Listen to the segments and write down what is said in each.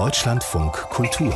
Deutschlandfunk Kultur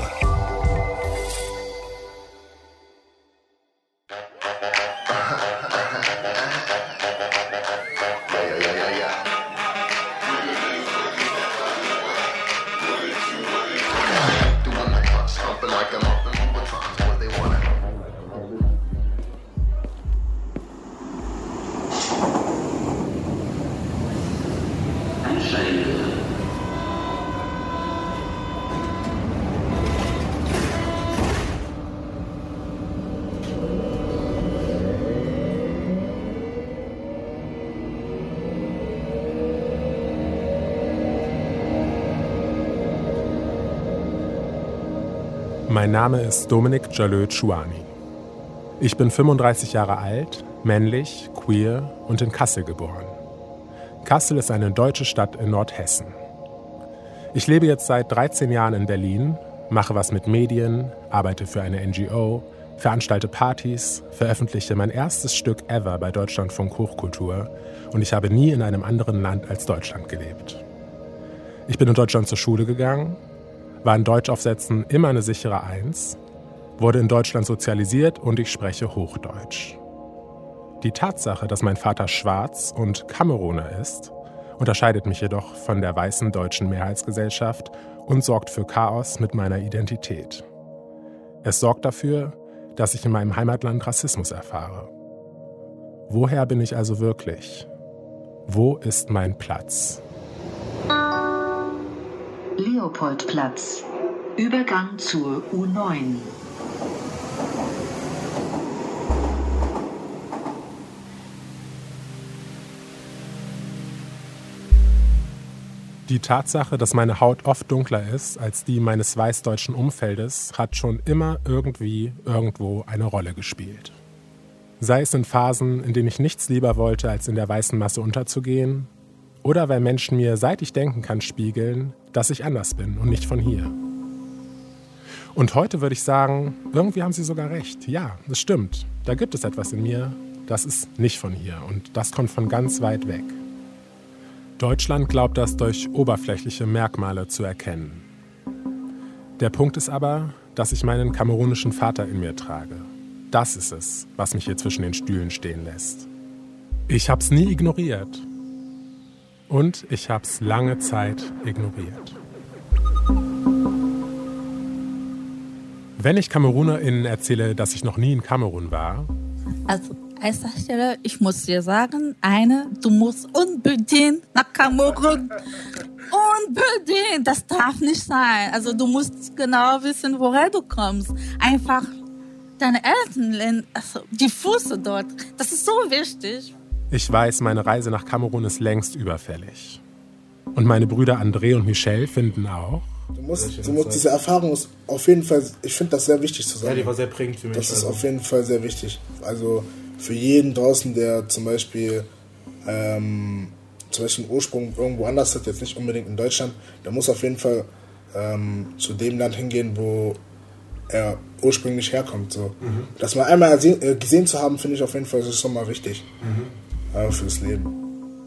Mein Name ist Dominik Jalö Chouani. Ich bin 35 Jahre alt, männlich, queer und in Kassel geboren. Kassel ist eine deutsche Stadt in Nordhessen. Ich lebe jetzt seit 13 Jahren in Berlin, mache was mit Medien, arbeite für eine NGO, veranstalte Partys, veröffentliche mein erstes Stück ever bei Deutschlandfunk Hochkultur und ich habe nie in einem anderen Land als Deutschland gelebt. Ich bin in Deutschland zur Schule gegangen, war in Deutschaufsätzen immer eine sichere Eins, wurde in Deutschland sozialisiert und ich spreche Hochdeutsch. Die Tatsache, dass mein Vater schwarz und Kameruner ist, unterscheidet mich jedoch von der weißen deutschen Mehrheitsgesellschaft und sorgt für Chaos mit meiner Identität. Es sorgt dafür, dass ich in meinem Heimatland Rassismus erfahre. Woher bin ich also wirklich? Wo ist mein Platz? Leopoldplatz. Übergang zur U9. Die Tatsache, dass meine Haut oft dunkler ist als die meines weißdeutschen Umfeldes, hat schon immer irgendwie irgendwo eine Rolle gespielt. Sei es in Phasen, in denen ich nichts lieber wollte, als in der weißen Masse unterzugehen, oder weil Menschen mir, seit ich denken kann, spiegeln, dass ich anders bin und nicht von hier. Und heute würde ich sagen, irgendwie haben sie sogar recht. Ja, das stimmt. Da gibt es etwas in mir, das ist nicht von hier und das kommt von ganz weit weg. Deutschland glaubt das durch oberflächliche Merkmale zu erkennen. Der Punkt ist aber, dass ich meinen kamerunischen Vater in mir trage. Das ist es, was mich hier zwischen den Stühlen stehen lässt. Ich hab's nie ignoriert und ich habe es lange Zeit ignoriert. Wenn ich KamerunerInnen erzähle, dass ich noch nie in Kamerun war. Also, erster Stelle, ich muss dir sagen, eine, du musst unbedingt nach Kamerun. Unbedingt, das darf nicht sein. Also, du musst genau wissen, woher du kommst. Einfach deine Eltern, also die Füße dort, das ist so wichtig. Ich weiß, meine Reise nach Kamerun ist längst überfällig. Und meine Brüder André und Michel finden auch. Du musst, du musst diese Erfahrung ist auf jeden Fall, ich finde das sehr wichtig zu sagen. Ja, die war sehr prägend für mich. Das ist also. auf jeden Fall sehr wichtig. Also für jeden draußen, der zum Beispiel, ähm, zum Beispiel einen Ursprung irgendwo anders hat, jetzt nicht unbedingt in Deutschland, der muss auf jeden Fall ähm, zu dem Land hingehen, wo er ursprünglich herkommt. So. Mhm. Das mal einmal äh, gesehen zu haben, finde ich auf jeden Fall, das ist schon mal wichtig. Mhm aber fürs Leben.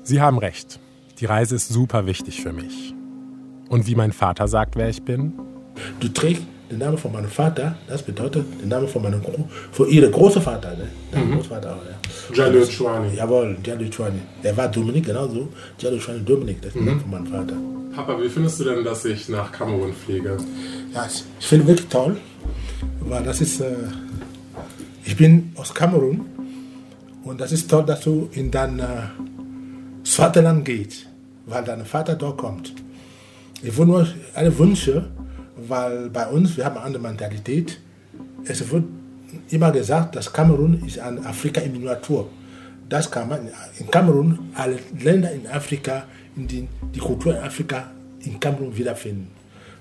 Sie haben recht. Die Reise ist super wichtig für mich. Und wie mein Vater sagt, wer ich bin? Du trägst den Namen von meinem Vater, das bedeutet den Namen von meinem von ihrem Großvater, ne? Mhm. Großvater auch, ja. Chouani. Jawohl, Jalil Chouani. Er war Dominik, genauso. Jalil Chouani Dominik, das ist mhm. der Name von meinem Vater. Papa, wie findest du denn, dass ich nach Kamerun fliege? Ja, ich finde wirklich toll, weil das ist, äh, ich bin aus Kamerun und das ist toll, dass du in dein äh, Vaterland gehst, weil dein Vater dort kommt. Ich würde nur eine Wünsche, weil bei uns, wir haben eine andere Mentalität. Es wird immer gesagt, dass Kamerun ist ein Afrika in Miniatur. Das kann man in Kamerun, alle Länder in Afrika, in die, die Kultur in Afrika in Kamerun wiederfinden.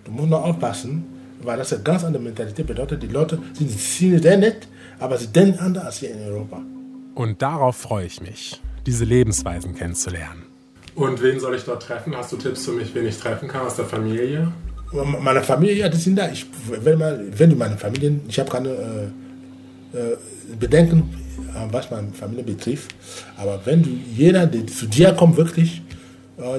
Du musst noch aufpassen, weil das eine ganz andere Mentalität bedeutet. Die Leute sind sehr nett, aber sie denken anders als hier in Europa. Und darauf freue ich mich, diese Lebensweisen kennenzulernen. Und wen soll ich dort treffen? Hast du Tipps für mich, wen ich treffen kann aus der Familie? Meine Familie, ja, die sind da. Ich, wenn, mal, wenn du meine Familie, ich habe keine äh, äh, Bedenken, was meine Familie betrifft. Aber wenn du, jeder, der zu dir kommt, wirklich, äh,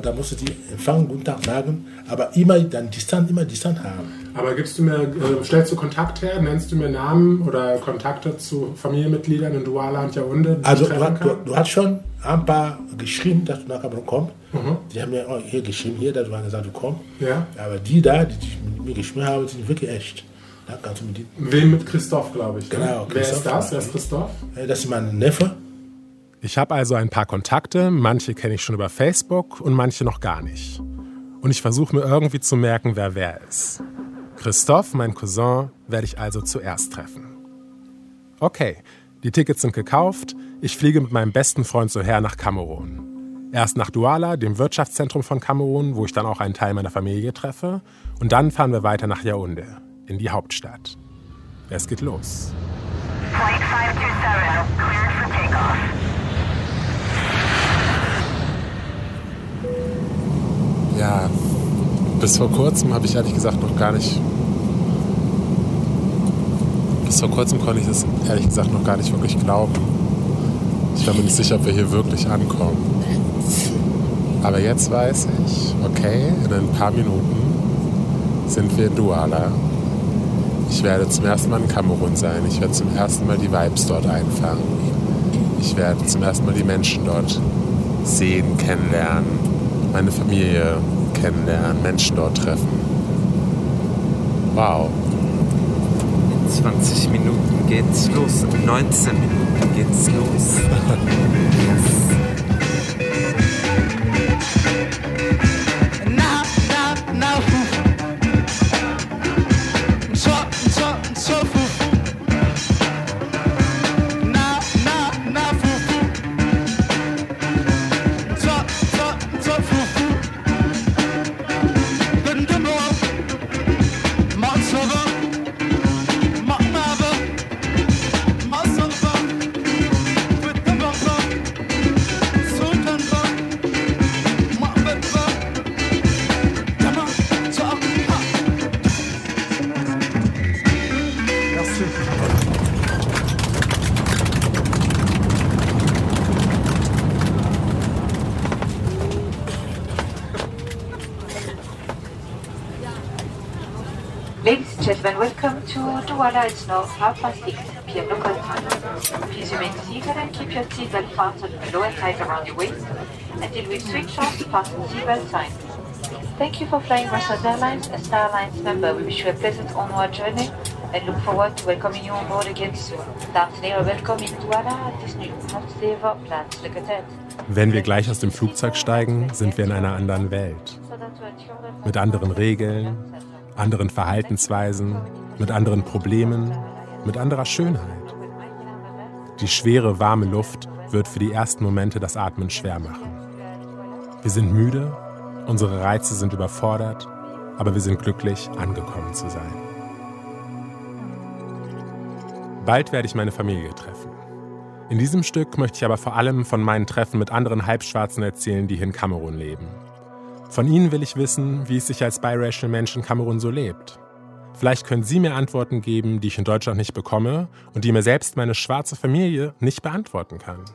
da musst du die empfangen, guten Tag sagen, aber immer dann Distanz, immer Distanz haben. Aber gibst du mir, äh, stellst du Kontakt her, nennst du mir Namen oder Kontakte zu Familienmitgliedern in Douala und die Also du, du, du hast schon ein paar geschrieben, dass du nach Kamerun kommst. Die haben mir auch hier geschrieben, hier, dass du gesagt du kommst. Ja. Aber die da, die mit mir geschrieben haben, sind wirklich echt. Da kannst du mit denen, Wem mit Christoph, glaube ich. ne? Genau, Wer ist Christoph. das? Wer ist Christoph? Äh, das ist mein Neffe. Ich habe also ein paar Kontakte, manche kenne ich schon über Facebook und manche noch gar nicht. Und ich versuche mir irgendwie zu merken, wer wer ist. Christoph, mein Cousin, werde ich also zuerst treffen. Okay, die Tickets sind gekauft. Ich fliege mit meinem besten Freund Soher nach Kamerun. Erst nach Douala, dem Wirtschaftszentrum von Kamerun, wo ich dann auch einen Teil meiner Familie treffe. Und dann fahren wir weiter nach Yaoundé, in die Hauptstadt. Es geht los. Flight 527, cleared for takeoff. Ja, bis vor kurzem habe ich ehrlich gesagt noch gar nicht. Bis vor kurzem konnte ich das ehrlich gesagt noch gar nicht wirklich glauben. Ich war mir nicht sicher, ob wir hier wirklich ankommen. Aber jetzt weiß ich, okay, in ein paar Minuten sind wir in Douala. Ich werde zum ersten Mal in Kamerun sein. Ich werde zum ersten Mal die Vibes dort einfangen. Ich werde zum ersten Mal die Menschen dort sehen, kennenlernen, meine Familie kennenlernen, Menschen dort treffen. Wow. In 20 Minuten geht's los. In 19 Minuten geht's los. Now, Ladies and gentlemen, welcome to Douala. It's now half past 6 p.m. local time. Please remain seated and keep your seatbelt fastened below and tight around your waist until we switch off the fasten seatbelt sign. Thank you for flying Brussels Airlines, a Star Alliance member. We wish you a pleasant onward journey and look forward to welcoming you on board again soon. En heren, welkom in Douala. Het is nu half zeven, plaatselijke tijd. Wenn wir gleich aus dem Flugzeug steigen, sind wir in einer anderen Welt. Mit anderen Regeln, anderen Verhaltensweisen, mit anderen Problemen, mit anderer Schönheit. Die schwere, warme Luft wird für die ersten Momente das Atmen schwer machen. Wir sind müde, unsere Reize sind überfordert, aber wir sind glücklich, angekommen zu sein. Bald werde ich meine Familie treffen. In diesem Stück möchte ich aber vor allem von meinen Treffen mit anderen Halbschwarzen erzählen, die hier in Kamerun leben. Von ihnen will ich wissen, wie es sich als biracial Mensch in Kamerun so lebt. Vielleicht können Sie mir Antworten geben, die ich in Deutschland nicht bekomme und die mir selbst meine schwarze Familie nicht beantworten kann.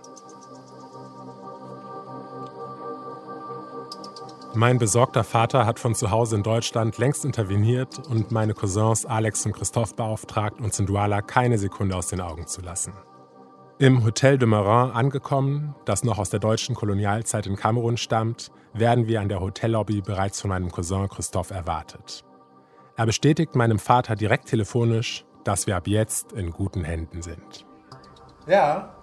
Mein besorgter Vater hat von zu Hause in Deutschland längst interveniert und meine Cousins Alex und Christoph beauftragt, uns in Douala keine Sekunde aus den Augen zu lassen. Im Hotel de Marin angekommen, das noch aus der deutschen Kolonialzeit in Kamerun stammt, werden wir an der Hotellobby bereits von meinem Cousin Christoph erwartet. Er bestätigt meinem Vater direkt telefonisch, dass wir ab jetzt in guten Händen sind. Ja.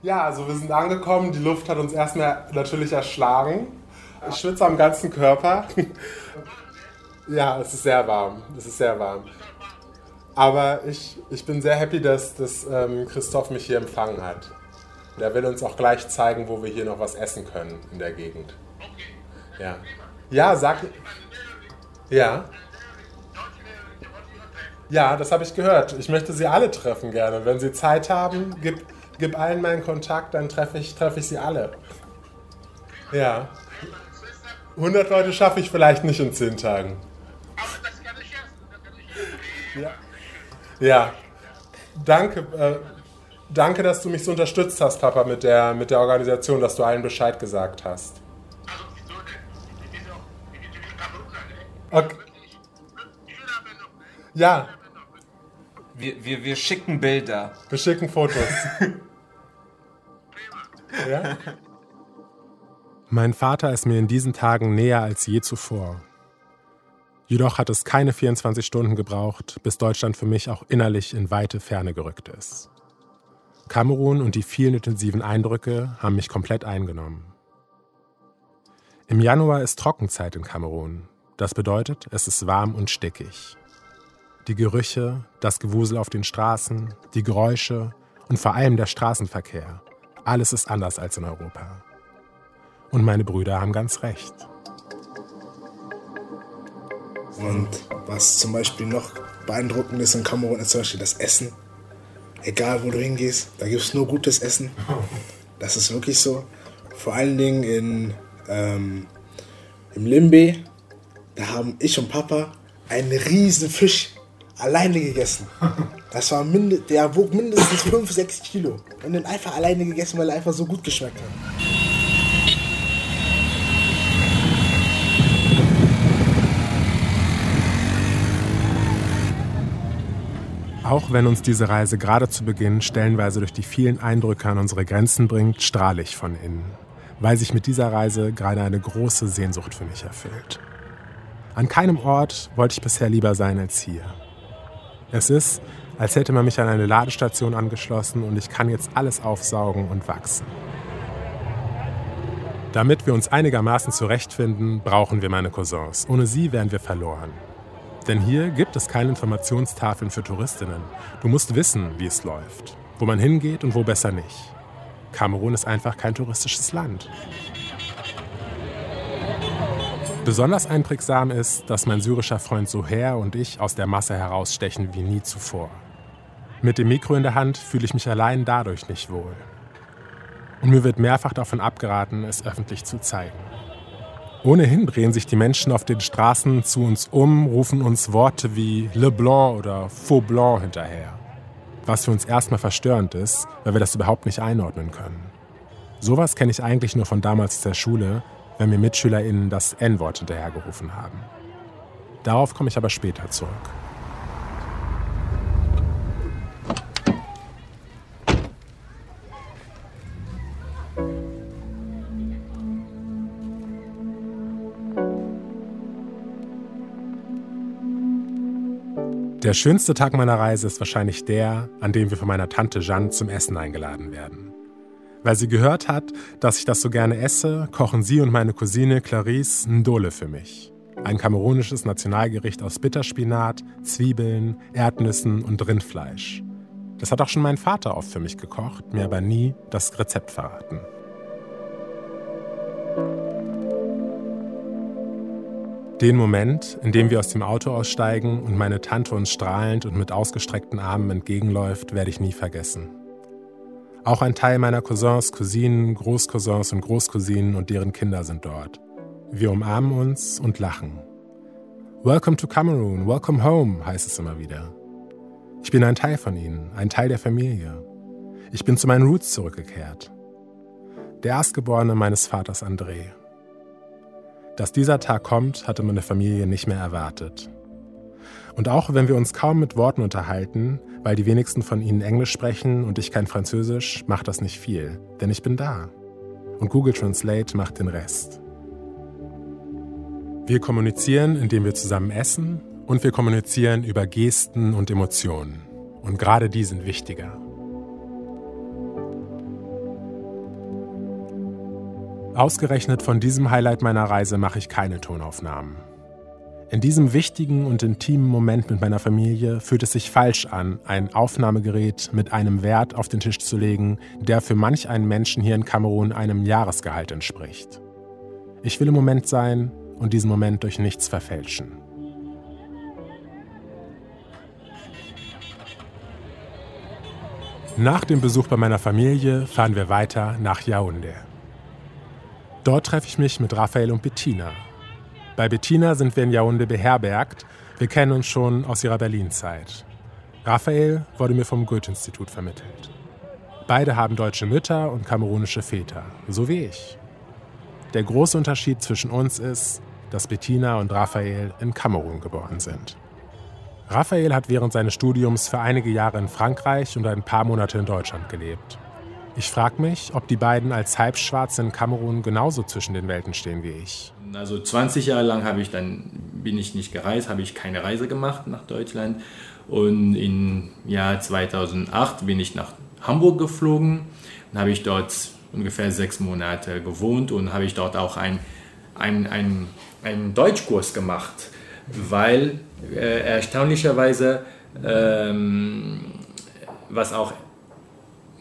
Ja, also wir sind angekommen. Die Luft hat uns erstmal natürlich erschlagen. Ich schwitze am ganzen Körper. ja, es ist sehr warm. Es ist sehr warm. Aber ich, ich bin sehr happy, dass, dass ähm, Christoph mich hier empfangen hat. Der will uns auch gleich zeigen, wo wir hier noch was essen können in der Gegend. Ja. Ja, sag. Ja. Ja, das habe ich gehört. Ich möchte Sie alle treffen gerne. Wenn Sie Zeit haben, gib, gib allen meinen Kontakt, dann treffe ich, treffe ich Sie alle. Ja. 100 Leute schaffe ich vielleicht nicht in 10 Tagen. Ja. Ja. Danke, äh, danke, dass du mich so unterstützt hast, Papa, mit der, mit der Organisation, dass du allen Bescheid gesagt hast. Okay. Ja. Wir, wir, wir schicken Bilder. Wir schicken Fotos. ja? Mein Vater ist mir in diesen Tagen näher als je zuvor. Jedoch hat es keine 24 Stunden gebraucht, bis Deutschland für mich auch innerlich in weite Ferne gerückt ist. Kamerun und die vielen intensiven Eindrücke haben mich komplett eingenommen. Im Januar ist Trockenzeit in Kamerun. Das bedeutet, es ist warm und stickig. Die Gerüche, das Gewusel auf den Straßen, die Geräusche und vor allem der Straßenverkehr. Alles ist anders als in Europa. Und meine Brüder haben ganz recht. Und was zum Beispiel noch beeindruckend ist in Kamerun, ist zum Beispiel das Essen. Egal wo du hingehst, da gibt es nur gutes Essen. Das ist wirklich so. Vor allen Dingen in, ähm, im Limbe, da haben ich und Papa einen riesen Fisch alleine gegessen. Das war minde der wog mindestens 5, 6 Kilo. Und den einfach alleine gegessen, weil er einfach so gut geschmeckt hat. Auch wenn uns diese Reise gerade zu Beginn stellenweise durch die vielen Eindrücke an unsere Grenzen bringt, strahle ich von innen, weil sich mit dieser Reise gerade eine große Sehnsucht für mich erfüllt. An keinem Ort wollte ich bisher lieber sein als hier. Es ist, als hätte man mich an eine Ladestation angeschlossen und ich kann jetzt alles aufsaugen und wachsen. Damit wir uns einigermaßen zurechtfinden, brauchen wir meine Cousins. Ohne sie wären wir verloren. Denn hier gibt es keine Informationstafeln für Touristinnen. Du musst wissen, wie es läuft, wo man hingeht und wo besser nicht. Kamerun ist einfach kein touristisches Land. Besonders einprägsam ist, dass mein syrischer Freund Soher und ich aus der Masse herausstechen wie nie zuvor. Mit dem Mikro in der Hand fühle ich mich allein dadurch nicht wohl. Und mir wird mehrfach davon abgeraten, es öffentlich zu zeigen. Ohnehin drehen sich die Menschen auf den Straßen zu uns um, rufen uns Worte wie Le Blanc oder Faux Blanc hinterher. Was für uns erstmal verstörend ist, weil wir das überhaupt nicht einordnen können. Sowas kenne ich eigentlich nur von damals aus der Schule, wenn mir MitschülerInnen das N-Wort hinterhergerufen haben. Darauf komme ich aber später zurück. Der schönste Tag meiner Reise ist wahrscheinlich der, an dem wir von meiner Tante Jeanne zum Essen eingeladen werden. Weil sie gehört hat, dass ich das so gerne esse, kochen sie und meine Cousine Clarice Ndole für mich. Ein kamerunisches Nationalgericht aus Bitterspinat, Zwiebeln, Erdnüssen und Rindfleisch. Das hat auch schon mein Vater oft für mich gekocht, mir aber nie das Rezept verraten. Den Moment, in dem wir aus dem Auto aussteigen und meine Tante uns strahlend und mit ausgestreckten Armen entgegenläuft, werde ich nie vergessen. Auch ein Teil meiner Cousins, Cousinen, Großcousins und Großcousinen und deren Kinder sind dort. Wir umarmen uns und lachen. Welcome to Cameroon, welcome home, heißt es immer wieder. Ich bin ein Teil von ihnen, ein Teil der Familie. Ich bin zu meinen Roots zurückgekehrt. Der Erstgeborene meines Vaters André. Dass dieser Tag kommt, hatte meine Familie nicht mehr erwartet. Und auch wenn wir uns kaum mit Worten unterhalten, weil die wenigsten von ihnen Englisch sprechen und ich kein Französisch, macht das nicht viel, denn ich bin da. Und Google Translate macht den Rest. Wir kommunizieren, indem wir zusammen essen und wir kommunizieren über Gesten und Emotionen. Und gerade die sind wichtiger. Ausgerechnet von diesem Highlight meiner Reise mache ich keine Tonaufnahmen. In diesem wichtigen und intimen Moment mit meiner Familie fühlt es sich falsch an, ein Aufnahmegerät mit einem Wert auf den Tisch zu legen, der für manch einen Menschen hier in Kamerun einem Jahresgehalt entspricht. Ich will im Moment sein und diesen Moment durch nichts verfälschen. Nach dem Besuch bei meiner Familie fahren wir weiter nach Yaoundé. Dort treffe ich mich mit Raphael und Bettina. Bei Bettina sind wir in Yaoundé beherbergt. Wir kennen uns schon aus ihrer Berlin-Zeit. Raphael wurde mir vom Goethe-Institut vermittelt. Beide haben deutsche Mütter und kamerunische Väter, so wie ich. Der große Unterschied zwischen uns ist, dass Bettina und Raphael in Kamerun geboren sind. Raphael hat während seines Studiums für einige Jahre in Frankreich und ein paar Monate in Deutschland gelebt. Ich frage mich, ob die beiden als Halbschwarze in Kamerun genauso zwischen den Welten stehen wie ich. Also 20 Jahre lang habe ich dann bin ich nicht gereist, habe ich keine Reise gemacht nach Deutschland. Und im Jahr 2008 bin ich nach Hamburg geflogen. Und habe ich dort ungefähr sechs Monate gewohnt und habe ich dort auch ein, ein, ein, einen Deutschkurs gemacht, weil äh, erstaunlicherweise ähm, was auch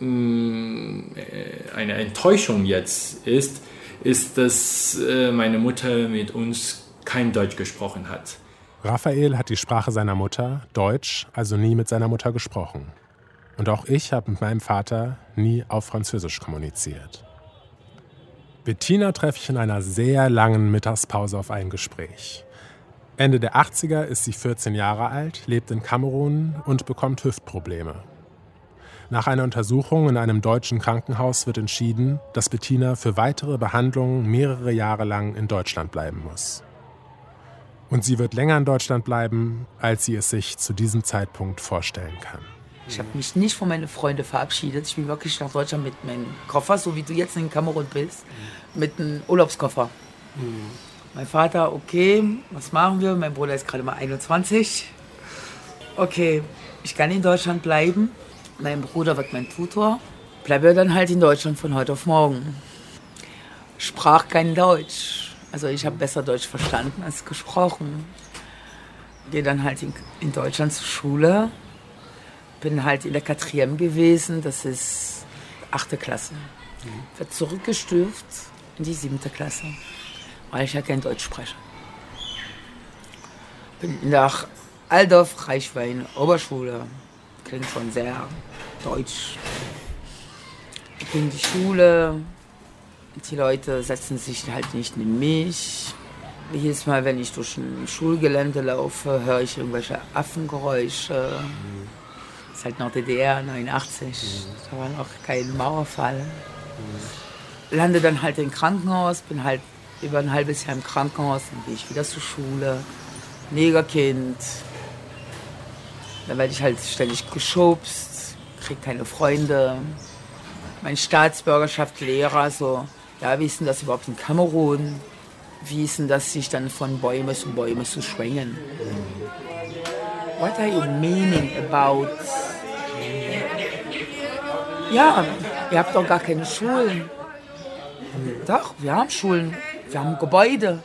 eine Enttäuschung jetzt ist, ist, dass äh, meine Mutter mit uns kein Deutsch gesprochen hat. Raphael hat die Sprache seiner Mutter, Deutsch, also nie mit seiner Mutter gesprochen. Und auch ich habe mit meinem Vater nie auf Französisch kommuniziert. Bettina treffe ich in einer sehr langen Mittagspause auf ein Gespräch. Ende der 80er ist sie 14 Jahre alt, lebt in Kamerun und bekommt Hüftprobleme. Nach einer Untersuchung in einem deutschen Krankenhaus wird entschieden, dass Bettina für weitere Behandlungen mehrere Jahre lang in Deutschland bleiben muss. Und sie wird länger in Deutschland bleiben, als sie es sich zu diesem Zeitpunkt vorstellen kann. Ich habe mich nicht von meinen Freunden verabschiedet. Ich bin wirklich nach Deutschland mit meinem Koffer, so wie du jetzt in Kamerun bist, mit einem Urlaubskoffer. Mein Vater, okay, was machen wir? Mein Bruder ist gerade mal 21. Okay, ich kann in Deutschland bleiben. Mein Bruder wird mein Tutor. Bleibe dann halt in Deutschland von heute auf morgen. Sprach kein Deutsch. Also ich habe besser Deutsch verstanden als gesprochen. Gehe dann halt in, in Deutschland zur Schule. Bin halt in der Katriem gewesen, das ist achte Klasse. Wird zurückgestuft in die siebte Klasse, weil ich ja kein Deutsch spreche. Bin nach Aldorf Reichwein Oberschule. Klingt schon sehr deutsch. Ich bin in die Schule. Die Leute setzen sich halt nicht neben mich. Jedes Mal, wenn ich durch ein Schulgelände laufe, höre ich irgendwelche Affengeräusche. Das ist halt noch DDR 89. Da war noch kein Mauerfall. Lande dann halt im Krankenhaus, bin halt über ein halbes Jahr im Krankenhaus, dann gehe ich wieder zur Schule. Negerkind. Dann werde ich halt ständig geschubst, kriege keine Freunde. Meine Staatsbürgerschaft Lehrer, so, ja, wie ist denn das überhaupt in Kamerun? Wie ist denn das, sich dann von Bäume zu Bäume zu schwingen? What are you meaning about? Ja, ihr habt doch gar keine Schulen. Doch, wir haben Schulen. Wir haben Gebäude.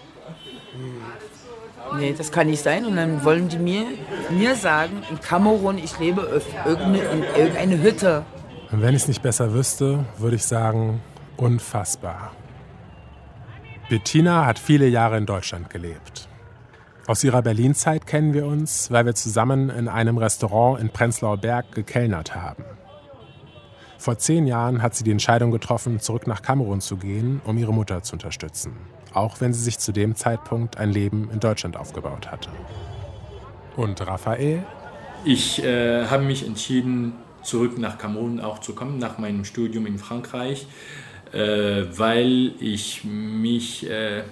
Nee, das kann nicht sein. Und dann wollen die mir, mir sagen, in Kamerun, ich lebe auf irgendeine, in irgendeine Hütte. Und wenn ich es nicht besser wüsste, würde ich sagen, unfassbar. Bettina hat viele Jahre in Deutschland gelebt. Aus ihrer Berlin-Zeit kennen wir uns, weil wir zusammen in einem Restaurant in Prenzlauer Berg gekellnert haben. Vor zehn Jahren hat sie die Entscheidung getroffen, zurück nach Kamerun zu gehen, um ihre Mutter zu unterstützen. Auch wenn sie sich zu dem Zeitpunkt ein Leben in Deutschland aufgebaut hatte. Und Raphael? Ich äh, habe mich entschieden, zurück nach Kamerun auch zu kommen, nach meinem Studium in Frankreich, äh, weil ich mich, äh,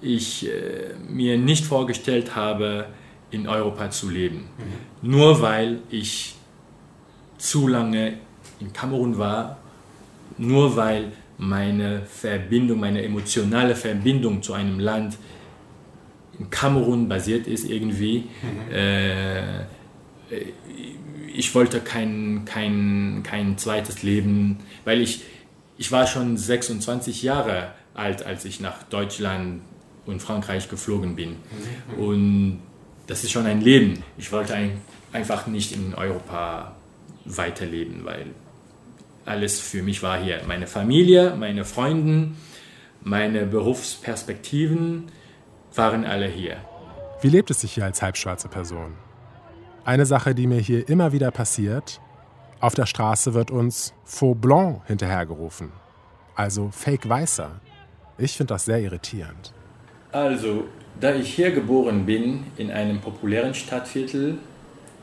ich äh, mir nicht vorgestellt habe, in Europa zu leben. Nur weil ich zu lange in Kamerun war, nur weil meine Verbindung, meine emotionale Verbindung zu einem Land in Kamerun basiert ist irgendwie. Äh, ich wollte kein, kein, kein zweites Leben, weil ich, ich war schon 26 Jahre alt, als ich nach Deutschland und Frankreich geflogen bin. Und das ist schon ein Leben. Ich wollte ein, einfach nicht in Europa weiterleben, weil alles für mich war hier. Meine Familie, meine Freunde, meine Berufsperspektiven waren alle hier. Wie lebt es sich hier als halbschwarze Person? Eine Sache, die mir hier immer wieder passiert, auf der Straße wird uns Faux Blanc hinterhergerufen, also Fake Weißer. Ich finde das sehr irritierend. Also, da ich hier geboren bin, in einem populären Stadtviertel,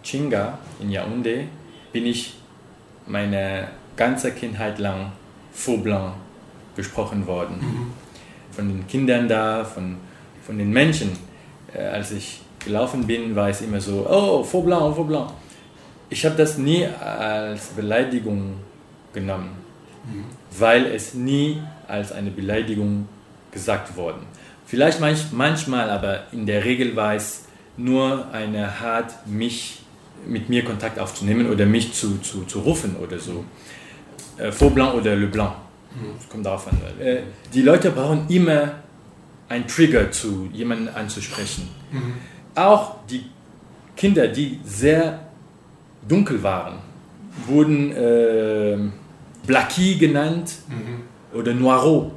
Chinga in Yaoundé, bin ich meine ganze Kindheit lang Faux Blanc gesprochen worden. von den Kindern da, von, von den Menschen. Äh, als ich gelaufen bin, war es immer so, oh, Faux Blanc, Faux Blanc. Ich habe das nie als Beleidigung genommen, weil es nie als eine Beleidigung gesagt worden. Vielleicht manch, manchmal, aber in der Regel war es nur eine Art, mich mit mir Kontakt aufzunehmen oder mich zu, zu, zu rufen oder so. Äh, Faux Blanc oder Le Blanc. Das kommt darauf an. Äh, die Leute brauchen immer einen Trigger, zu jemanden anzusprechen. Auch die Kinder, die sehr dunkel waren, wurden äh, Blackie genannt oder Noiro,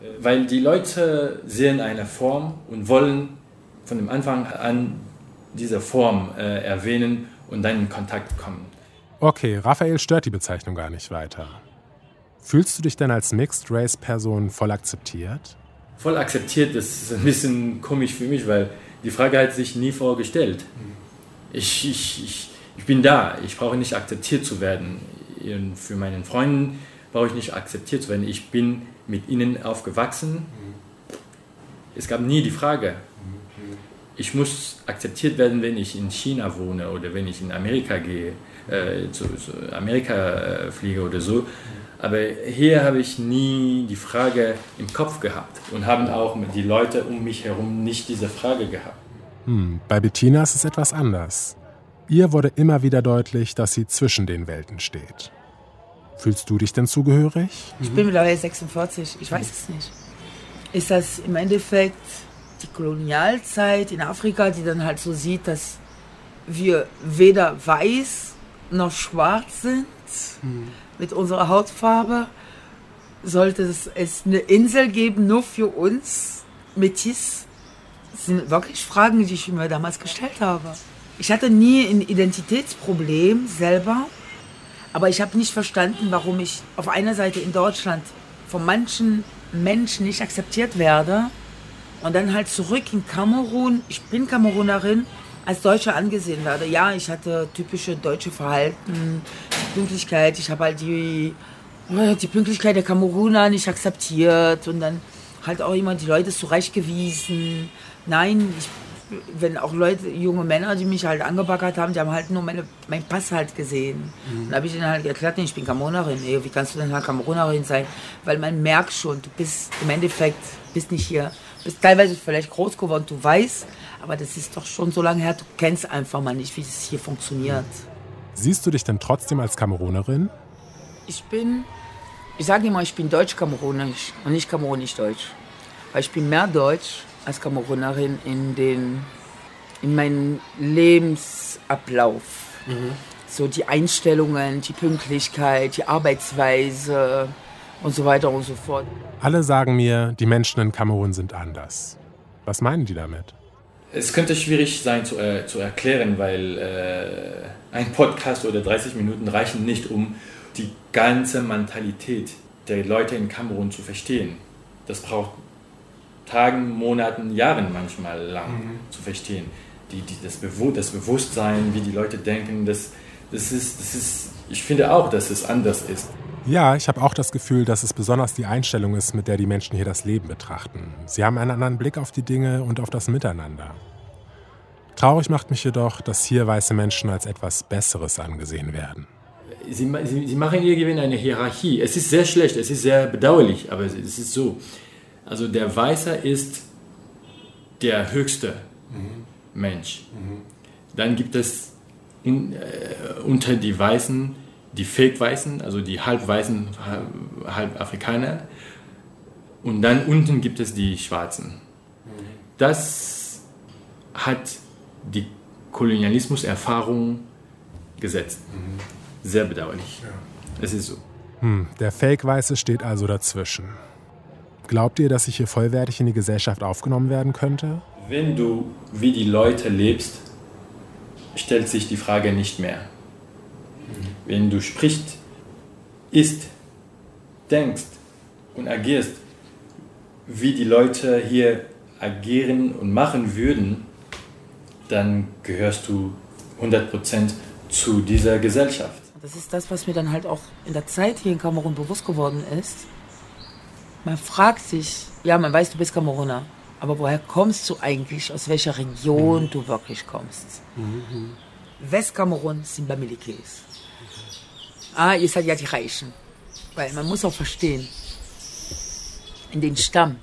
Äh, weil die Leute sehen eine Form und wollen von dem Anfang an diese Form äh, erwähnen und dann in Kontakt kommen. Okay, Raphael stört die Bezeichnung gar nicht weiter. Fühlst du dich denn als Mixed-Race-Person voll akzeptiert? Voll akzeptiert, das ist ein bisschen komisch für mich, weil die Frage hat sich nie vorgestellt. Ich, ich, ich, ich bin da, ich brauche nicht akzeptiert zu werden. Für meinen Freunden brauche ich nicht akzeptiert zu werden. Ich bin mit ihnen aufgewachsen. Es gab nie die Frage. Ich muss akzeptiert werden, wenn ich in China wohne oder wenn ich in Amerika gehe, äh, zu, zu Amerika äh, fliege oder so. Aber hier habe ich nie die Frage im Kopf gehabt und haben auch die Leute um mich herum nicht diese Frage gehabt. Hm, bei Bettina ist es etwas anders. Ihr wurde immer wieder deutlich, dass sie zwischen den Welten steht. Fühlst du dich denn zugehörig? Ich bin mittlerweile 46, ich weiß es nicht. Ist das im Endeffekt die Kolonialzeit in Afrika, die dann halt so sieht, dass wir weder weiß noch schwarz sind mit unserer Hautfarbe? Sollte es, es eine Insel geben, nur für uns, Métis? Das sind wirklich Fragen, die ich mir damals gestellt habe. Ich hatte nie ein Identitätsproblem selber, aber ich habe nicht verstanden, warum ich auf einer Seite in Deutschland von manchen Menschen nicht akzeptiert werde und dann halt zurück in Kamerun, ich bin Kamerunerin, als Deutsche angesehen werde. Ja, ich hatte typische deutsche Verhalten, Pünktlichkeit, ich habe halt die, äh, die Pünktlichkeit der Kameruner nicht akzeptiert und dann halt auch immer die Leute zurechtgewiesen. Nein, ich, wenn auch Leute, junge Männer, die mich halt angebaggert haben, die haben halt nur meine, meinen Pass halt gesehen. Mhm. Dann habe ich ihnen halt erklärt, nee, ich bin Kamerunerin. Ey, wie kannst du denn halt Kamerunerin sein? Weil man merkt schon, du bist im Endeffekt, bist nicht hier, bist teilweise vielleicht groß geworden, du weißt, aber das ist doch schon so lange her, du kennst einfach mal nicht, wie es hier funktioniert. Siehst du dich denn trotzdem als Kamerunerin? Ich bin, ich sage immer, ich bin deutsch-kamerunisch und nicht kamerunisch-deutsch. Weil ich bin mehr deutsch als Kamerunerin in, den, in meinem Lebensablauf. So die Einstellungen, die Pünktlichkeit, die Arbeitsweise und so weiter und so fort. Alle sagen mir, die Menschen in Kamerun sind anders. Was meinen die damit? Es könnte schwierig sein zu, äh, zu erklären, weil äh, ein Podcast oder 30 Minuten reichen nicht, um die ganze Mentalität der Leute in Kamerun zu verstehen. Das braucht Tagen, Monaten, Jahren manchmal lang Mhm. zu verstehen. Die, die, das, Bewu das Bewusstsein, wie die Leute denken, das, das, ist, das ist, ich finde auch, dass es anders ist. Ja, ich habe auch das Gefühl, dass es besonders die Einstellung ist, mit der die Menschen hier das Leben betrachten. Sie haben einen anderen Blick auf die Dinge und auf das Miteinander. Traurig macht mich jedoch, dass hier weiße Menschen als etwas Besseres angesehen werden. Sie, sie, sie machen irgendwie eine Hierarchie. Es ist sehr schlecht, es ist sehr bedauerlich, aber es ist so. Also der Weiße ist der höchste Mensch. Dann gibt es in, äh, unter die Weißen die Fake-Weißen, also die halb-Weißen, halb, halb Afrikaner. Und dann unten gibt es die Schwarzen. Das hat die Kolonialismus-Erfahrung gesetzt. Sehr bedauerlich. Es ist so. Hm, der Fake-Weiße steht also dazwischen. Glaubt ihr, dass ich hier vollwertig in die Gesellschaft aufgenommen werden könnte? Wenn du wie die Leute lebst, stellt sich die Frage nicht mehr. Wenn du sprichst, isst, denkst und agierst, wie die Leute hier agieren und machen würden, dann gehörst du 100% zu dieser Gesellschaft. Das ist das, was mir dann halt auch in der Zeit hier in Kamerun bewusst geworden ist. man fragt sich, ja, man weiß, du bist Kameruner, aber woher kommst du eigentlich, aus welcher Region du wirklich kommst? Westkamerun sind Bamilikes. Ah, ihr seid ja die Reichen. Weil man muss auch verstehen, in den Stamm,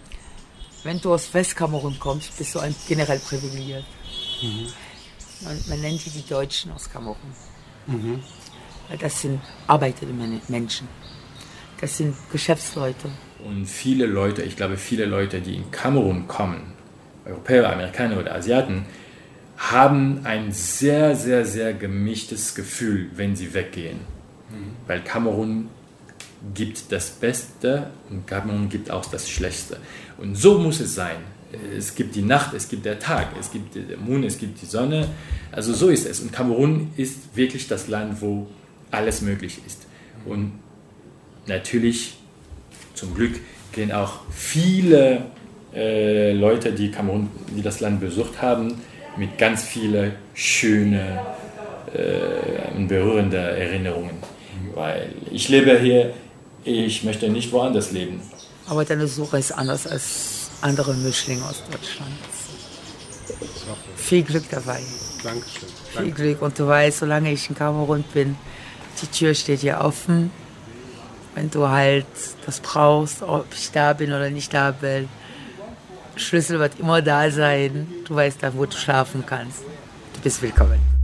wenn du aus Westkamerun kommst, bist du ein generell privilegiert. Man, man nennt die die Deutschen aus Kamerun. Weil das sind arbeitende Men- Menschen. Das sind Geschäftsleute. Und viele Leute, ich glaube, viele Leute, die in Kamerun kommen, Europäer, Amerikaner oder Asiaten, haben ein sehr, sehr, sehr gemischtes Gefühl, wenn sie weggehen. Weil Kamerun gibt das Beste und Kamerun gibt auch das Schlechteste. Und so muss es sein. Es gibt die Nacht, es gibt der Tag, es gibt den Mond, es gibt die Sonne. Also so ist es. Und Kamerun ist wirklich das Land, wo alles möglich ist. Und natürlich, zum Glück, gehen auch viele äh, Leute, die Kamerun, die das Land besucht haben, mit ganz vielen schönen äh, und berührenden Erinnerungen. Weil ich lebe hier, ich möchte nicht woanders leben. Aber deine Suche ist anders als andere Mischlinge aus Deutschland. Viel Glück dabei. Dankeschön. Viel Glück. Und du weißt, solange ich in Kamerun bin, die Tür steht dir offen. Wenn du halt das brauchst, ob ich da bin oder nicht da bin, Schlüssel wird immer da sein. Du weißt da, wo du schlafen kannst. Du bist willkommen.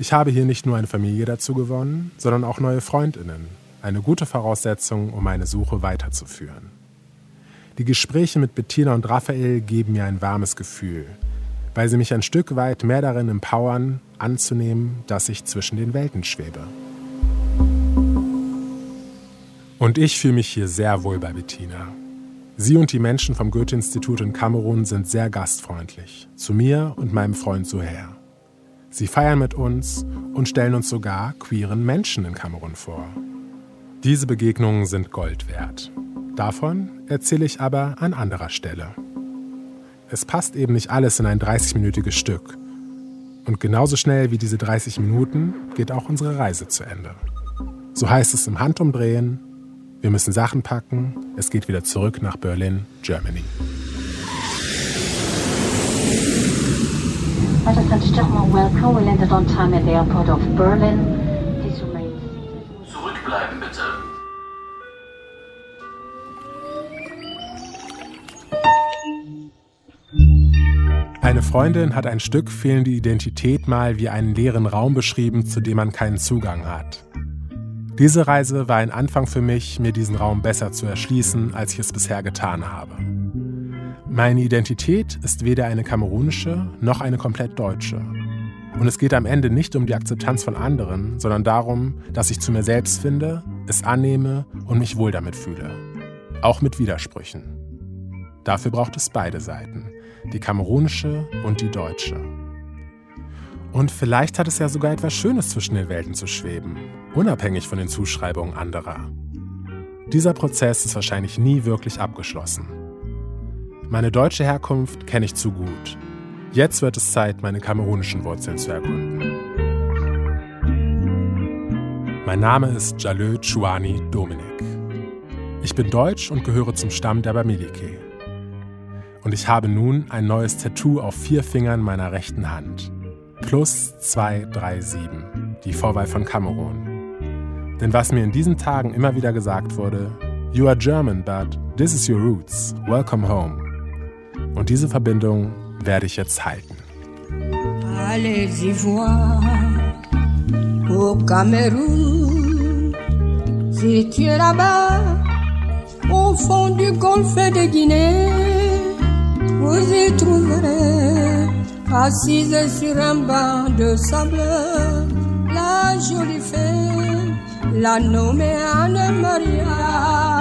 Ich habe hier nicht nur eine Familie dazu gewonnen, sondern auch neue Freundinnen. Eine gute Voraussetzung, um meine Suche weiterzuführen. Die Gespräche mit Bettina und Raphael geben mir ein warmes Gefühl, weil sie mich ein Stück weit mehr darin empowern, anzunehmen, dass ich zwischen den Welten schwebe. Und ich fühle mich hier sehr wohl bei Bettina. Sie und die Menschen vom Goethe-Institut in Kamerun sind sehr gastfreundlich, zu mir und meinem Freund Suher. Sie feiern mit uns und stellen uns sogar queeren Menschen in Kamerun vor. Diese Begegnungen sind Gold wert. Davon erzähle ich aber an anderer Stelle. Es passt eben nicht alles in ein 30-minütiges Stück. Und genauso schnell wie diese 30 Minuten geht auch unsere Reise zu Ende. So heißt es im Handumdrehen, wir müssen Sachen packen, es geht wieder zurück nach Berlin, Germany. Ladies and gentlemen, welcome. We landed on time at the airport of Berlin. Please remain Zurückbleiben bitte. Eine Freundin hat ein Stück fehlende Identität mal wie einen leeren Raum beschrieben, zu dem man keinen Zugang hat. Diese Reise war ein Anfang für mich, mir diesen Raum besser zu erschließen, als ich es bisher getan habe. Meine Identität ist weder eine kamerunische noch eine komplett deutsche. Und es geht am Ende nicht um die Akzeptanz von anderen, sondern darum, dass ich zu mir selbst finde, es annehme und mich wohl damit fühle. Auch mit Widersprüchen. Dafür braucht es beide Seiten, die kamerunische und die deutsche. Und vielleicht hat es ja sogar etwas Schönes zwischen den Welten zu schweben, unabhängig von den Zuschreibungen anderer. Dieser Prozess ist wahrscheinlich nie wirklich abgeschlossen. Meine deutsche Herkunft kenne ich zu gut. Jetzt wird es Zeit, meine kamerunischen Wurzeln zu erkunden. Mein Name ist Jalö Chouani Dominik. Ich bin deutsch und gehöre zum Stamm der Bamileke. Und ich habe nun ein neues Tattoo auf vier Fingern meiner rechten Hand. Plus 237, die Vorwahl von Kamerun. Denn was mir in diesen Tagen immer wieder gesagt wurde, You are German, but this is your roots. Welcome home. Und diese Verbindung werde ich jetzt halten. Allez-y voir au Cameroun. Si tu es là-bas, au fond du golfe de Guinée, vous y trouverez, assise sur un banc de sable, la jolie fée, la nommée Anne-Maria.